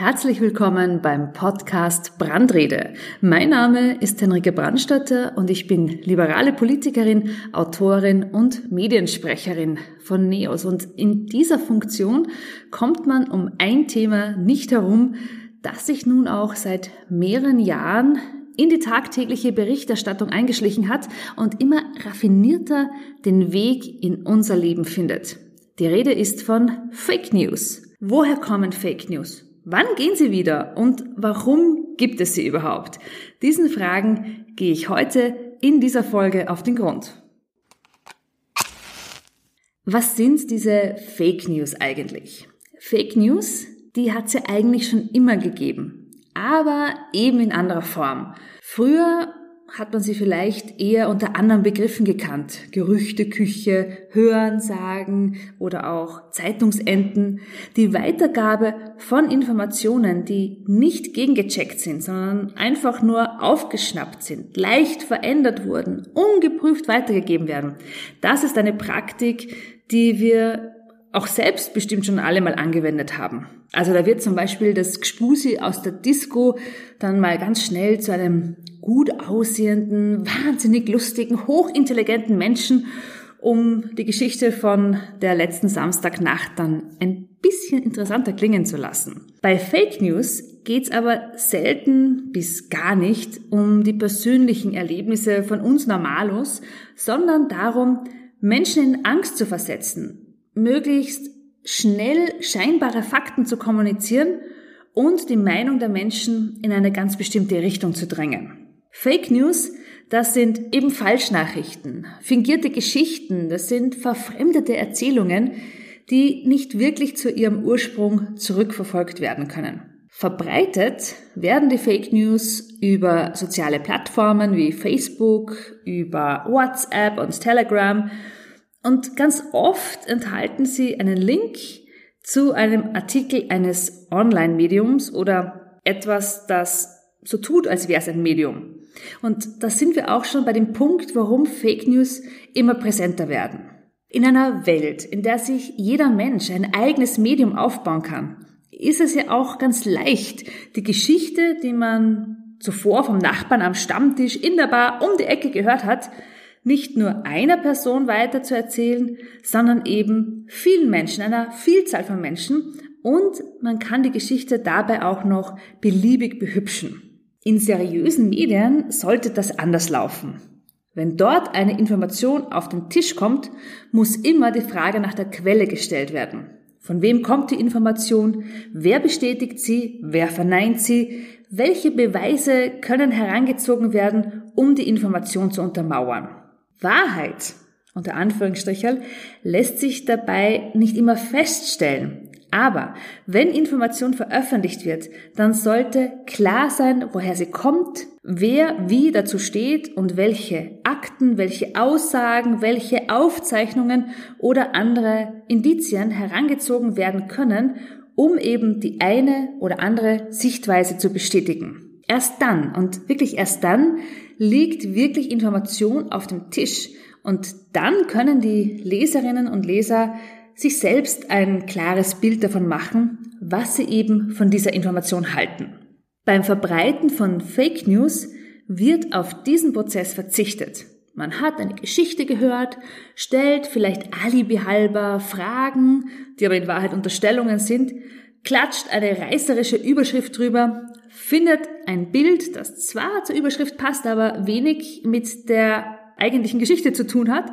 Herzlich willkommen beim Podcast Brandrede. Mein Name ist Henrike Brandstatter und ich bin liberale Politikerin, Autorin und Mediensprecherin von NEOS. Und in dieser Funktion kommt man um ein Thema nicht herum, das sich nun auch seit mehreren Jahren in die tagtägliche Berichterstattung eingeschlichen hat und immer raffinierter den Weg in unser Leben findet. Die Rede ist von Fake News. Woher kommen Fake News? Wann gehen sie wieder und warum gibt es sie überhaupt? Diesen Fragen gehe ich heute in dieser Folge auf den Grund. Was sind diese Fake News eigentlich? Fake News, die hat es ja eigentlich schon immer gegeben, aber eben in anderer Form. Früher hat man sie vielleicht eher unter anderen Begriffen gekannt. Gerüchteküche, Hörensagen oder auch Zeitungsenten. Die Weitergabe von Informationen, die nicht gegengecheckt sind, sondern einfach nur aufgeschnappt sind, leicht verändert wurden, ungeprüft weitergegeben werden. Das ist eine Praktik, die wir auch selbst bestimmt schon alle mal angewendet haben. Also da wird zum Beispiel das Gspusi aus der Disco dann mal ganz schnell zu einem gut aussehenden, wahnsinnig lustigen, hochintelligenten Menschen, um die Geschichte von der letzten Samstagnacht dann ein bisschen interessanter klingen zu lassen. Bei Fake News geht's aber selten bis gar nicht um die persönlichen Erlebnisse von uns Normalos, sondern darum, Menschen in Angst zu versetzen, möglichst schnell scheinbare Fakten zu kommunizieren und die Meinung der Menschen in eine ganz bestimmte Richtung zu drängen. Fake News, das sind eben Falschnachrichten, fingierte Geschichten, das sind verfremdete Erzählungen, die nicht wirklich zu ihrem Ursprung zurückverfolgt werden können. Verbreitet werden die Fake News über soziale Plattformen wie Facebook, über WhatsApp und Telegram und ganz oft enthalten sie einen Link zu einem Artikel eines Online-Mediums oder etwas, das so tut, als wäre es ein Medium. Und da sind wir auch schon bei dem Punkt, warum Fake News immer präsenter werden. In einer Welt, in der sich jeder Mensch ein eigenes Medium aufbauen kann, ist es ja auch ganz leicht, die Geschichte, die man zuvor vom Nachbarn am Stammtisch in der Bar um die Ecke gehört hat, nicht nur einer Person weiter zu erzählen, sondern eben vielen Menschen, einer Vielzahl von Menschen und man kann die Geschichte dabei auch noch beliebig behübschen. In seriösen Medien sollte das anders laufen. Wenn dort eine Information auf den Tisch kommt, muss immer die Frage nach der Quelle gestellt werden. Von wem kommt die Information? Wer bestätigt sie? Wer verneint sie? Welche Beweise können herangezogen werden, um die Information zu untermauern? Wahrheit, unter Anführungsstrichen, lässt sich dabei nicht immer feststellen. Aber wenn Information veröffentlicht wird, dann sollte klar sein, woher sie kommt, wer wie dazu steht und welche Akten, welche Aussagen, welche Aufzeichnungen oder andere Indizien herangezogen werden können, um eben die eine oder andere Sichtweise zu bestätigen. Erst dann und wirklich erst dann liegt wirklich Information auf dem Tisch und dann können die Leserinnen und Leser sich selbst ein klares Bild davon machen, was sie eben von dieser Information halten. Beim Verbreiten von Fake News wird auf diesen Prozess verzichtet. Man hat eine Geschichte gehört, stellt vielleicht alibihalber Fragen, die aber in Wahrheit Unterstellungen sind, klatscht eine reißerische Überschrift drüber, findet ein Bild, das zwar zur Überschrift passt, aber wenig mit der eigentlichen Geschichte zu tun hat.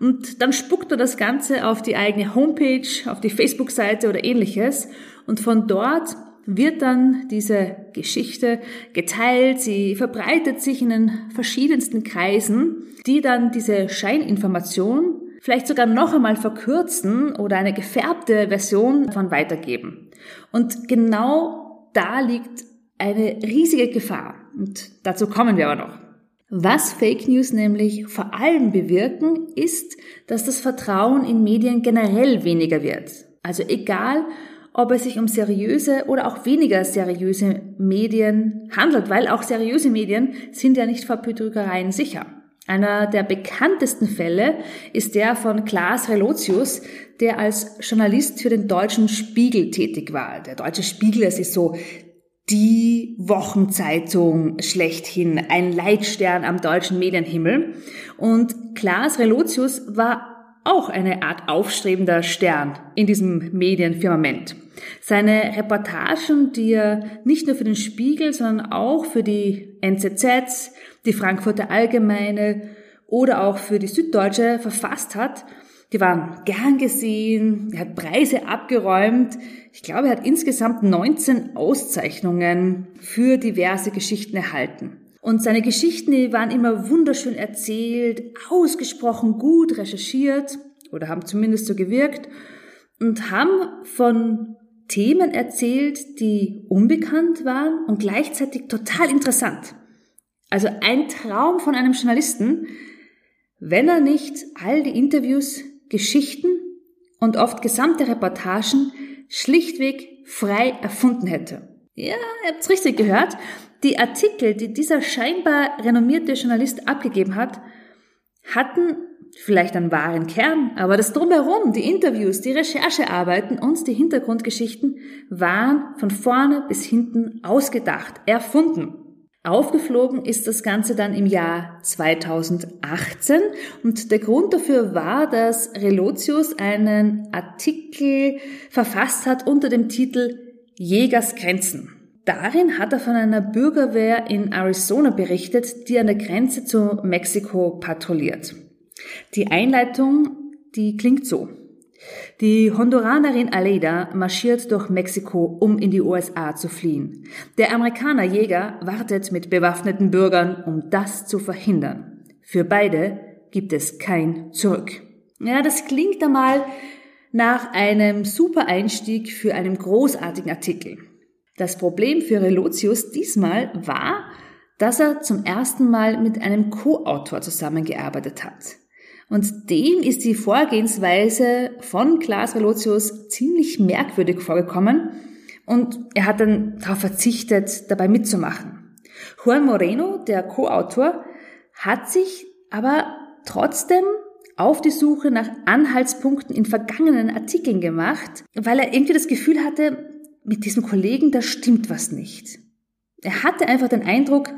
Und dann spuckt er das Ganze auf die eigene Homepage, auf die Facebook-Seite oder ähnliches. Und von dort wird dann diese Geschichte geteilt, sie verbreitet sich in den verschiedensten Kreisen, die dann diese Scheininformation vielleicht sogar noch einmal verkürzen oder eine gefärbte Version davon weitergeben. Und genau da liegt eine riesige Gefahr. Und dazu kommen wir aber noch. Was Fake News nämlich vor allem bewirken, ist, dass das Vertrauen in Medien generell weniger wird. Also egal, ob es sich um seriöse oder auch weniger seriöse Medien handelt, weil auch seriöse Medien sind ja nicht vor Betrügereien sicher. Einer der bekanntesten Fälle ist der von Klaas Relotius, der als Journalist für den Deutschen Spiegel tätig war. Der Deutsche Spiegel, das ist so die Wochenzeitung schlechthin, ein Leitstern am deutschen Medienhimmel. Und Klaas Relotius war auch eine Art aufstrebender Stern in diesem Medienfirmament. Seine Reportagen, die er nicht nur für den Spiegel, sondern auch für die NZZ, die Frankfurter Allgemeine oder auch für die Süddeutsche verfasst hat, die waren gern gesehen, er hat Preise abgeräumt. Ich glaube, er hat insgesamt 19 Auszeichnungen für diverse Geschichten erhalten. Und seine Geschichten, die waren immer wunderschön erzählt, ausgesprochen gut recherchiert oder haben zumindest so gewirkt und haben von Themen erzählt, die unbekannt waren und gleichzeitig total interessant. Also ein Traum von einem Journalisten, wenn er nicht all die Interviews Geschichten und oft gesamte Reportagen schlichtweg frei erfunden hätte. Ja, ihr habt's richtig gehört. Die Artikel, die dieser scheinbar renommierte Journalist abgegeben hat, hatten vielleicht einen wahren Kern, aber das drumherum, die Interviews, die Recherchearbeiten und die Hintergrundgeschichten waren von vorne bis hinten ausgedacht, erfunden. Aufgeflogen ist das Ganze dann im Jahr 2018 und der Grund dafür war, dass Relotius einen Artikel verfasst hat unter dem Titel Jägersgrenzen. Darin hat er von einer Bürgerwehr in Arizona berichtet, die an der Grenze zu Mexiko patrouilliert. Die Einleitung, die klingt so. Die Honduranerin Aleida marschiert durch Mexiko, um in die USA zu fliehen. Der Amerikaner Jäger wartet mit bewaffneten Bürgern, um das zu verhindern. Für beide gibt es kein Zurück. Ja, das klingt einmal nach einem super Einstieg für einen großartigen Artikel. Das Problem für Relotius diesmal war, dass er zum ersten Mal mit einem Co-Autor zusammengearbeitet hat. Und dem ist die Vorgehensweise von Klaas Relotius ziemlich merkwürdig vorgekommen und er hat dann darauf verzichtet, dabei mitzumachen. Juan Moreno, der Co-Autor, hat sich aber trotzdem auf die Suche nach Anhaltspunkten in vergangenen Artikeln gemacht, weil er irgendwie das Gefühl hatte, mit diesem Kollegen, da stimmt was nicht. Er hatte einfach den Eindruck,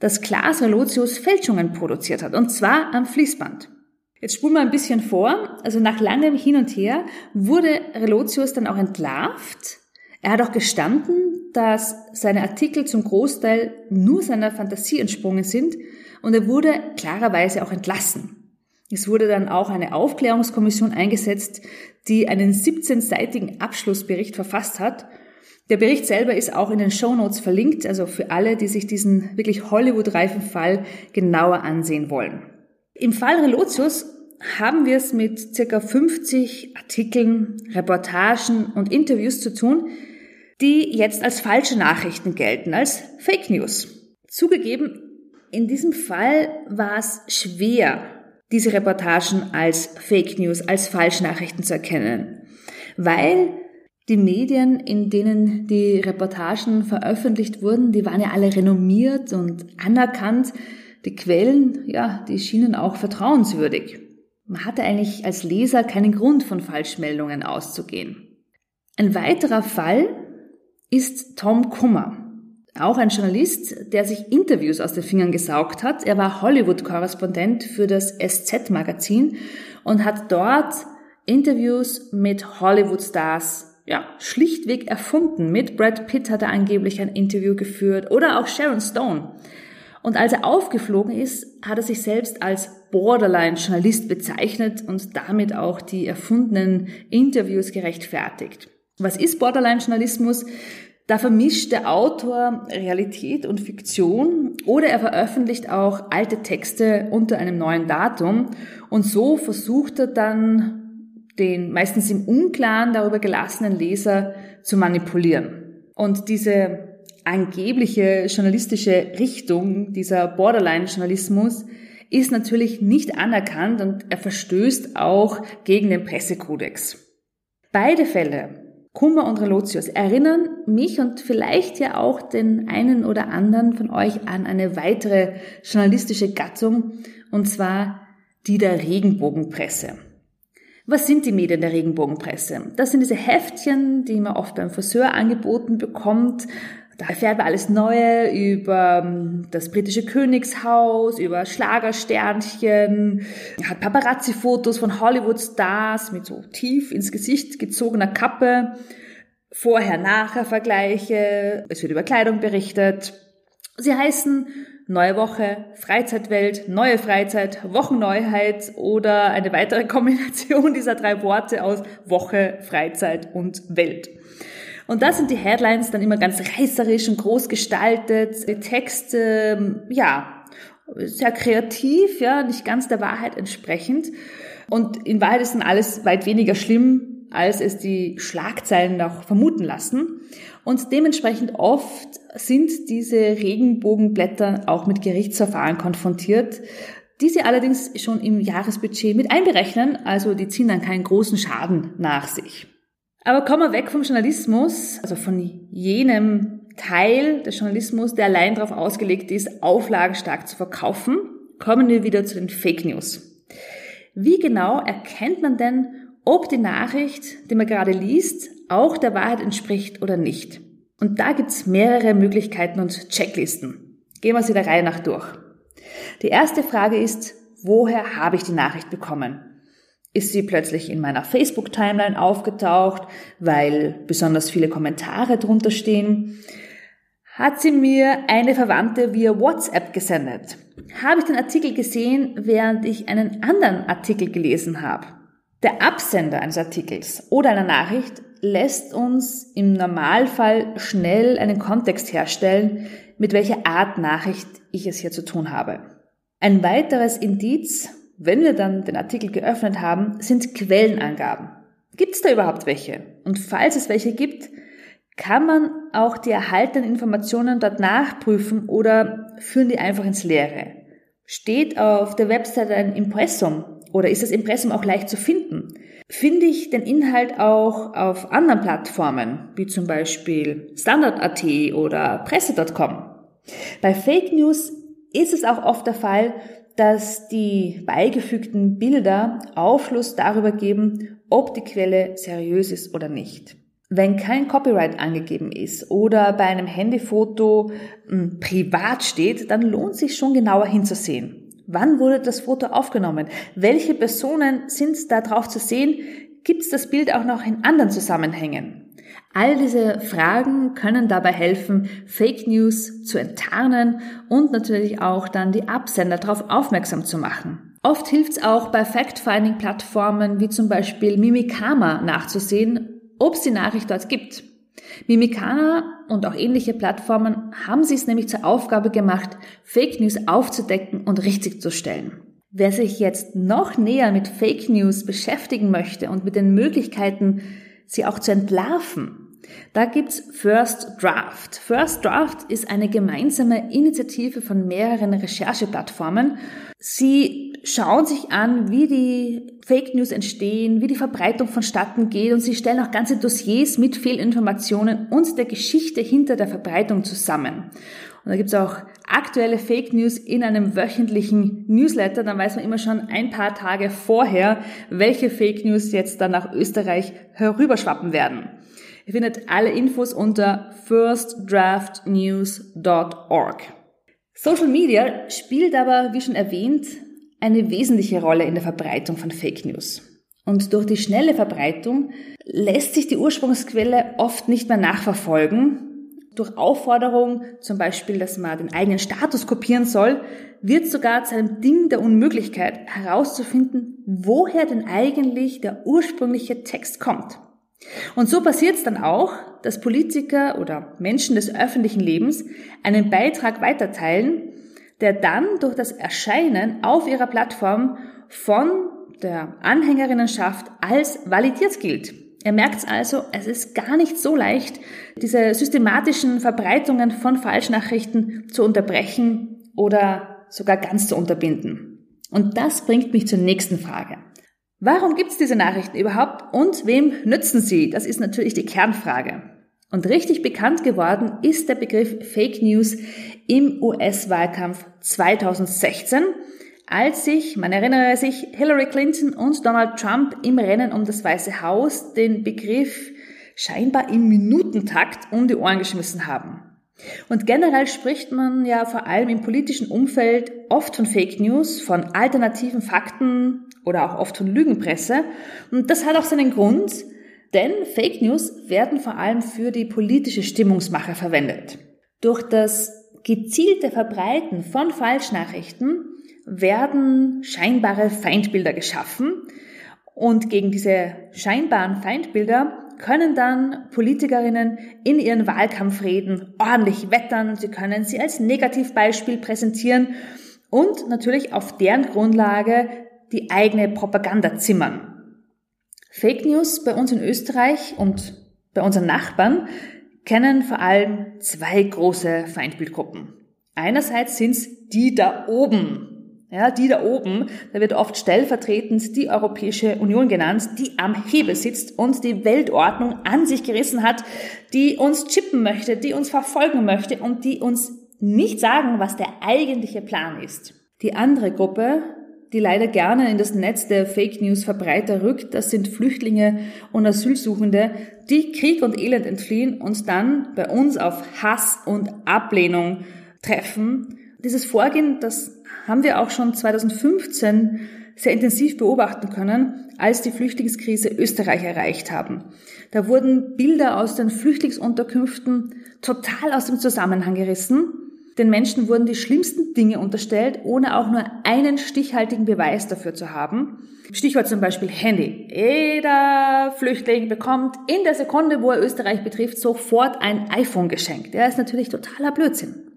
dass Klaas Relotius Fälschungen produziert hat, und zwar am Fließband. Jetzt spulen wir ein bisschen vor. Also nach langem Hin und Her wurde Relotius dann auch entlarvt. Er hat auch gestanden, dass seine Artikel zum Großteil nur seiner Fantasie entsprungen sind und er wurde klarerweise auch entlassen. Es wurde dann auch eine Aufklärungskommission eingesetzt, die einen 17-seitigen Abschlussbericht verfasst hat. Der Bericht selber ist auch in den Show Notes verlinkt, also für alle, die sich diesen wirklich Hollywood-reifen Fall genauer ansehen wollen. Im Fall Relotius haben wir es mit circa 50 Artikeln, Reportagen und Interviews zu tun, die jetzt als falsche Nachrichten gelten, als Fake News. Zugegeben, in diesem Fall war es schwer, diese Reportagen als Fake News, als Falschnachrichten zu erkennen, weil die Medien, in denen die Reportagen veröffentlicht wurden, die waren ja alle renommiert und anerkannt die Quellen, ja, die schienen auch vertrauenswürdig. Man hatte eigentlich als Leser keinen Grund von Falschmeldungen auszugehen. Ein weiterer Fall ist Tom Kummer. Auch ein Journalist, der sich Interviews aus den Fingern gesaugt hat. Er war Hollywood-Korrespondent für das SZ-Magazin und hat dort Interviews mit Hollywood-Stars ja, schlichtweg erfunden. Mit Brad Pitt hat er angeblich ein Interview geführt oder auch Sharon Stone. Und als er aufgeflogen ist, hat er sich selbst als Borderline-Journalist bezeichnet und damit auch die erfundenen Interviews gerechtfertigt. Was ist Borderline-Journalismus? Da vermischt der Autor Realität und Fiktion oder er veröffentlicht auch alte Texte unter einem neuen Datum und so versucht er dann den meistens im Unklaren darüber gelassenen Leser zu manipulieren. Und diese angebliche journalistische Richtung, dieser Borderline-Journalismus, ist natürlich nicht anerkannt und er verstößt auch gegen den Pressekodex. Beide Fälle, Kummer und Relotius, erinnern mich und vielleicht ja auch den einen oder anderen von euch an eine weitere journalistische Gattung, und zwar die der Regenbogenpresse. Was sind die Medien der Regenbogenpresse? Das sind diese Heftchen, die man oft beim Friseur angeboten bekommt. Da erfährt man alles Neue über ähm, das britische Königshaus, über Schlagersternchen, hat Paparazzi-Fotos von Hollywood-Stars mit so tief ins Gesicht gezogener Kappe, Vorher-Nachher-Vergleiche, es wird über Kleidung berichtet. Sie heißen Neue Woche, Freizeitwelt, neue Freizeit, Wochenneuheit oder eine weitere Kombination dieser drei Worte aus Woche, Freizeit und Welt. Und da sind die Headlines dann immer ganz reißerisch und groß gestaltet, die Texte, ja, sehr kreativ, ja, nicht ganz der Wahrheit entsprechend. Und in Wahrheit ist dann alles weit weniger schlimm, als es die Schlagzeilen noch vermuten lassen. Und dementsprechend oft sind diese Regenbogenblätter auch mit Gerichtsverfahren konfrontiert, die sie allerdings schon im Jahresbudget mit einberechnen, also die ziehen dann keinen großen Schaden nach sich. Aber kommen wir weg vom Journalismus, also von jenem Teil des Journalismus, der allein darauf ausgelegt ist, Auflagen stark zu verkaufen, kommen wir wieder zu den Fake News. Wie genau erkennt man denn, ob die Nachricht, die man gerade liest, auch der Wahrheit entspricht oder nicht? Und da gibt's mehrere Möglichkeiten und Checklisten. Gehen wir sie der Reihe nach durch. Die erste Frage ist, woher habe ich die Nachricht bekommen? Ist sie plötzlich in meiner Facebook-Timeline aufgetaucht, weil besonders viele Kommentare drunter stehen? Hat sie mir eine Verwandte via WhatsApp gesendet? Habe ich den Artikel gesehen, während ich einen anderen Artikel gelesen habe? Der Absender eines Artikels oder einer Nachricht lässt uns im Normalfall schnell einen Kontext herstellen, mit welcher Art Nachricht ich es hier zu tun habe. Ein weiteres Indiz, wenn wir dann den Artikel geöffnet haben, sind Quellenangaben. Gibt es da überhaupt welche? Und falls es welche gibt, kann man auch die erhaltenen Informationen dort nachprüfen oder führen die einfach ins Leere? Steht auf der Webseite ein Impressum oder ist das Impressum auch leicht zu finden? Finde ich den Inhalt auch auf anderen Plattformen, wie zum Beispiel Standard.at oder Presse.com? Bei Fake News ist es auch oft der Fall, dass die beigefügten Bilder Aufschluss darüber geben, ob die Quelle seriös ist oder nicht. Wenn kein Copyright angegeben ist oder bei einem Handyfoto hm, privat steht, dann lohnt sich schon genauer hinzusehen. Wann wurde das Foto aufgenommen? Welche Personen sind da drauf zu sehen? Gibt es das Bild auch noch in anderen Zusammenhängen? All diese Fragen können dabei helfen, Fake News zu enttarnen und natürlich auch dann die Absender darauf aufmerksam zu machen. Oft hilft es auch bei Fact-Finding-Plattformen wie zum Beispiel Mimikama nachzusehen, ob es die Nachricht dort gibt. Mimikana und auch ähnliche Plattformen haben sich es nämlich zur Aufgabe gemacht, Fake News aufzudecken und richtig zu stellen. Wer sich jetzt noch näher mit Fake News beschäftigen möchte und mit den Möglichkeiten, sie auch zu entlarven, da gibt's First Draft. First Draft ist eine gemeinsame Initiative von mehreren Rechercheplattformen. Sie schauen sich an, wie die Fake News entstehen, wie die Verbreitung vonstatten geht und sie stellen auch ganze Dossiers mit Fehlinformationen und der Geschichte hinter der Verbreitung zusammen. Und da gibt's auch aktuelle Fake News in einem wöchentlichen Newsletter. Dann weiß man immer schon ein paar Tage vorher, welche Fake News jetzt dann nach Österreich herüberschwappen werden. Ihr findet alle Infos unter firstdraftnews.org. Social Media spielt aber, wie schon erwähnt, eine wesentliche Rolle in der Verbreitung von Fake News. Und durch die schnelle Verbreitung lässt sich die Ursprungsquelle oft nicht mehr nachverfolgen. Durch Aufforderung, zum Beispiel, dass man den eigenen Status kopieren soll, wird sogar zu einem Ding der Unmöglichkeit herauszufinden, woher denn eigentlich der ursprüngliche Text kommt. Und so passiert es dann auch, dass Politiker oder Menschen des öffentlichen Lebens einen Beitrag weiterteilen, der dann durch das Erscheinen auf ihrer Plattform von der Anhängerinnenschaft als validiert gilt. Er merkt also, es ist gar nicht so leicht, diese systematischen Verbreitungen von Falschnachrichten zu unterbrechen oder sogar ganz zu unterbinden. Und das bringt mich zur nächsten Frage. Warum gibt es diese Nachrichten überhaupt und wem nützen sie? Das ist natürlich die Kernfrage. Und richtig bekannt geworden ist der Begriff Fake News im US-Wahlkampf 2016, als sich, man erinnere sich, Hillary Clinton und Donald Trump im Rennen um das Weiße Haus den Begriff scheinbar im Minutentakt um die Ohren geschmissen haben. Und generell spricht man ja vor allem im politischen Umfeld oft von Fake News, von alternativen Fakten oder auch oft von Lügenpresse. Und das hat auch seinen Grund, denn Fake News werden vor allem für die politische Stimmungsmache verwendet. Durch das gezielte Verbreiten von Falschnachrichten werden scheinbare Feindbilder geschaffen und gegen diese scheinbaren Feindbilder können dann Politikerinnen in ihren Wahlkampfreden ordentlich wettern, sie können sie als Negativbeispiel präsentieren und natürlich auf deren Grundlage die eigene Propaganda zimmern. Fake News bei uns in Österreich und bei unseren Nachbarn kennen vor allem zwei große Feindbildgruppen. Einerseits sind es die da oben, ja, die da oben, da wird oft stellvertretend die Europäische Union genannt, die am Hebel sitzt und die Weltordnung an sich gerissen hat, die uns chippen möchte, die uns verfolgen möchte und die uns nicht sagen, was der eigentliche Plan ist. Die andere Gruppe, die leider gerne in das Netz der Fake News Verbreiter rückt, das sind Flüchtlinge und Asylsuchende, die Krieg und Elend entfliehen und dann bei uns auf Hass und Ablehnung treffen. Dieses Vorgehen, das haben wir auch schon 2015 sehr intensiv beobachten können, als die Flüchtlingskrise Österreich erreicht haben. Da wurden Bilder aus den Flüchtlingsunterkünften total aus dem Zusammenhang gerissen. Den Menschen wurden die schlimmsten Dinge unterstellt, ohne auch nur einen stichhaltigen Beweis dafür zu haben. Stichwort zum Beispiel Handy. Jeder Flüchtling bekommt in der Sekunde, wo er Österreich betrifft, sofort ein iPhone geschenkt. Der ist natürlich totaler Blödsinn.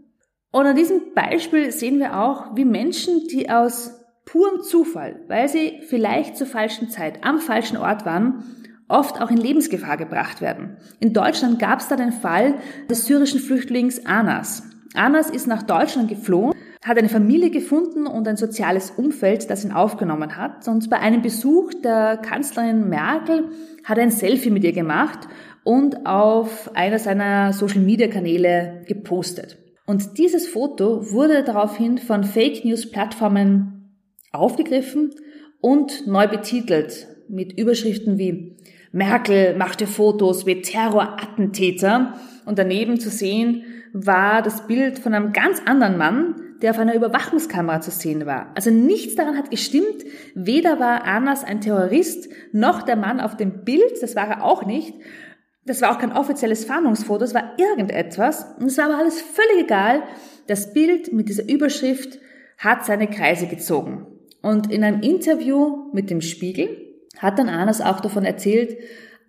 Und an diesem Beispiel sehen wir auch, wie Menschen, die aus purem Zufall, weil sie vielleicht zur falschen Zeit am falschen Ort waren, oft auch in Lebensgefahr gebracht werden. In Deutschland gab es da den Fall des syrischen Flüchtlings Anas. Anas ist nach Deutschland geflohen, hat eine Familie gefunden und ein soziales Umfeld, das ihn aufgenommen hat. Und bei einem Besuch der Kanzlerin Merkel hat er ein Selfie mit ihr gemacht und auf einer seiner Social-Media-Kanäle gepostet. Und dieses Foto wurde daraufhin von Fake News Plattformen aufgegriffen und neu betitelt mit Überschriften wie Merkel machte Fotos wie Terrorattentäter und daneben zu sehen war das Bild von einem ganz anderen Mann, der auf einer Überwachungskamera zu sehen war. Also nichts daran hat gestimmt. Weder war Anas ein Terrorist, noch der Mann auf dem Bild, das war er auch nicht. Das war auch kein offizielles Fahndungsfoto, es war irgendetwas. Und es war aber alles völlig egal. Das Bild mit dieser Überschrift hat seine Kreise gezogen. Und in einem Interview mit dem Spiegel hat dann Anas auch davon erzählt,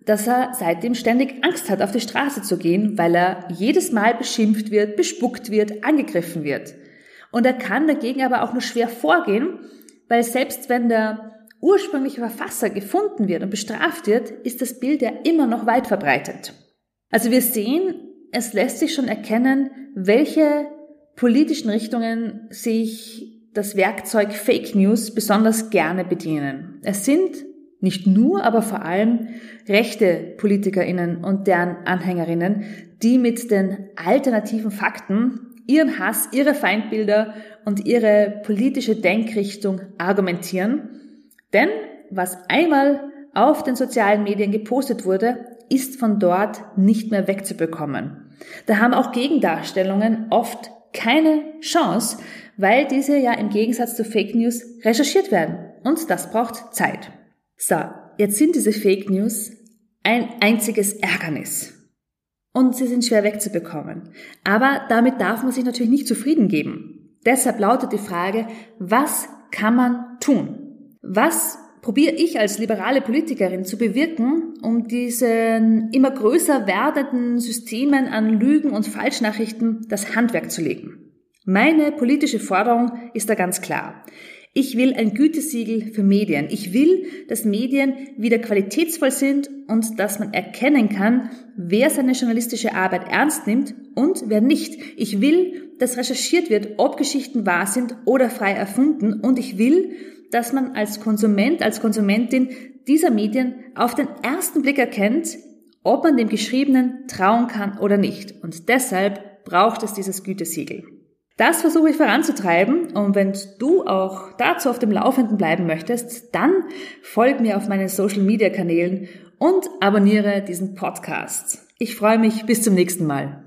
dass er seitdem ständig Angst hat, auf die Straße zu gehen, weil er jedes Mal beschimpft wird, bespuckt wird, angegriffen wird. Und er kann dagegen aber auch nur schwer vorgehen, weil selbst wenn der ursprüngliche Verfasser gefunden wird und bestraft wird, ist das Bild ja immer noch weit verbreitet. Also wir sehen, es lässt sich schon erkennen, welche politischen Richtungen sich das Werkzeug Fake News besonders gerne bedienen. Es sind nicht nur, aber vor allem rechte Politikerinnen und deren Anhängerinnen, die mit den alternativen Fakten ihren Hass, ihre Feindbilder und ihre politische Denkrichtung argumentieren denn was einmal auf den sozialen Medien gepostet wurde, ist von dort nicht mehr wegzubekommen. Da haben auch Gegendarstellungen oft keine Chance, weil diese ja im Gegensatz zu Fake News recherchiert werden. Und das braucht Zeit. So, jetzt sind diese Fake News ein einziges Ärgernis. Und sie sind schwer wegzubekommen. Aber damit darf man sich natürlich nicht zufrieden geben. Deshalb lautet die Frage, was kann man tun? Was probiere ich als liberale Politikerin zu bewirken, um diesen immer größer werdenden Systemen an Lügen und Falschnachrichten das Handwerk zu legen? Meine politische Forderung ist da ganz klar. Ich will ein Gütesiegel für Medien. Ich will, dass Medien wieder qualitätsvoll sind und dass man erkennen kann, wer seine journalistische Arbeit ernst nimmt und wer nicht. Ich will, dass recherchiert wird, ob Geschichten wahr sind oder frei erfunden und ich will, dass man als Konsument, als Konsumentin dieser Medien auf den ersten Blick erkennt, ob man dem Geschriebenen trauen kann oder nicht. Und deshalb braucht es dieses Gütesiegel. Das versuche ich voranzutreiben und wenn du auch dazu auf dem Laufenden bleiben möchtest, dann folg mir auf meinen Social Media Kanälen und abonniere diesen Podcast. Ich freue mich bis zum nächsten Mal.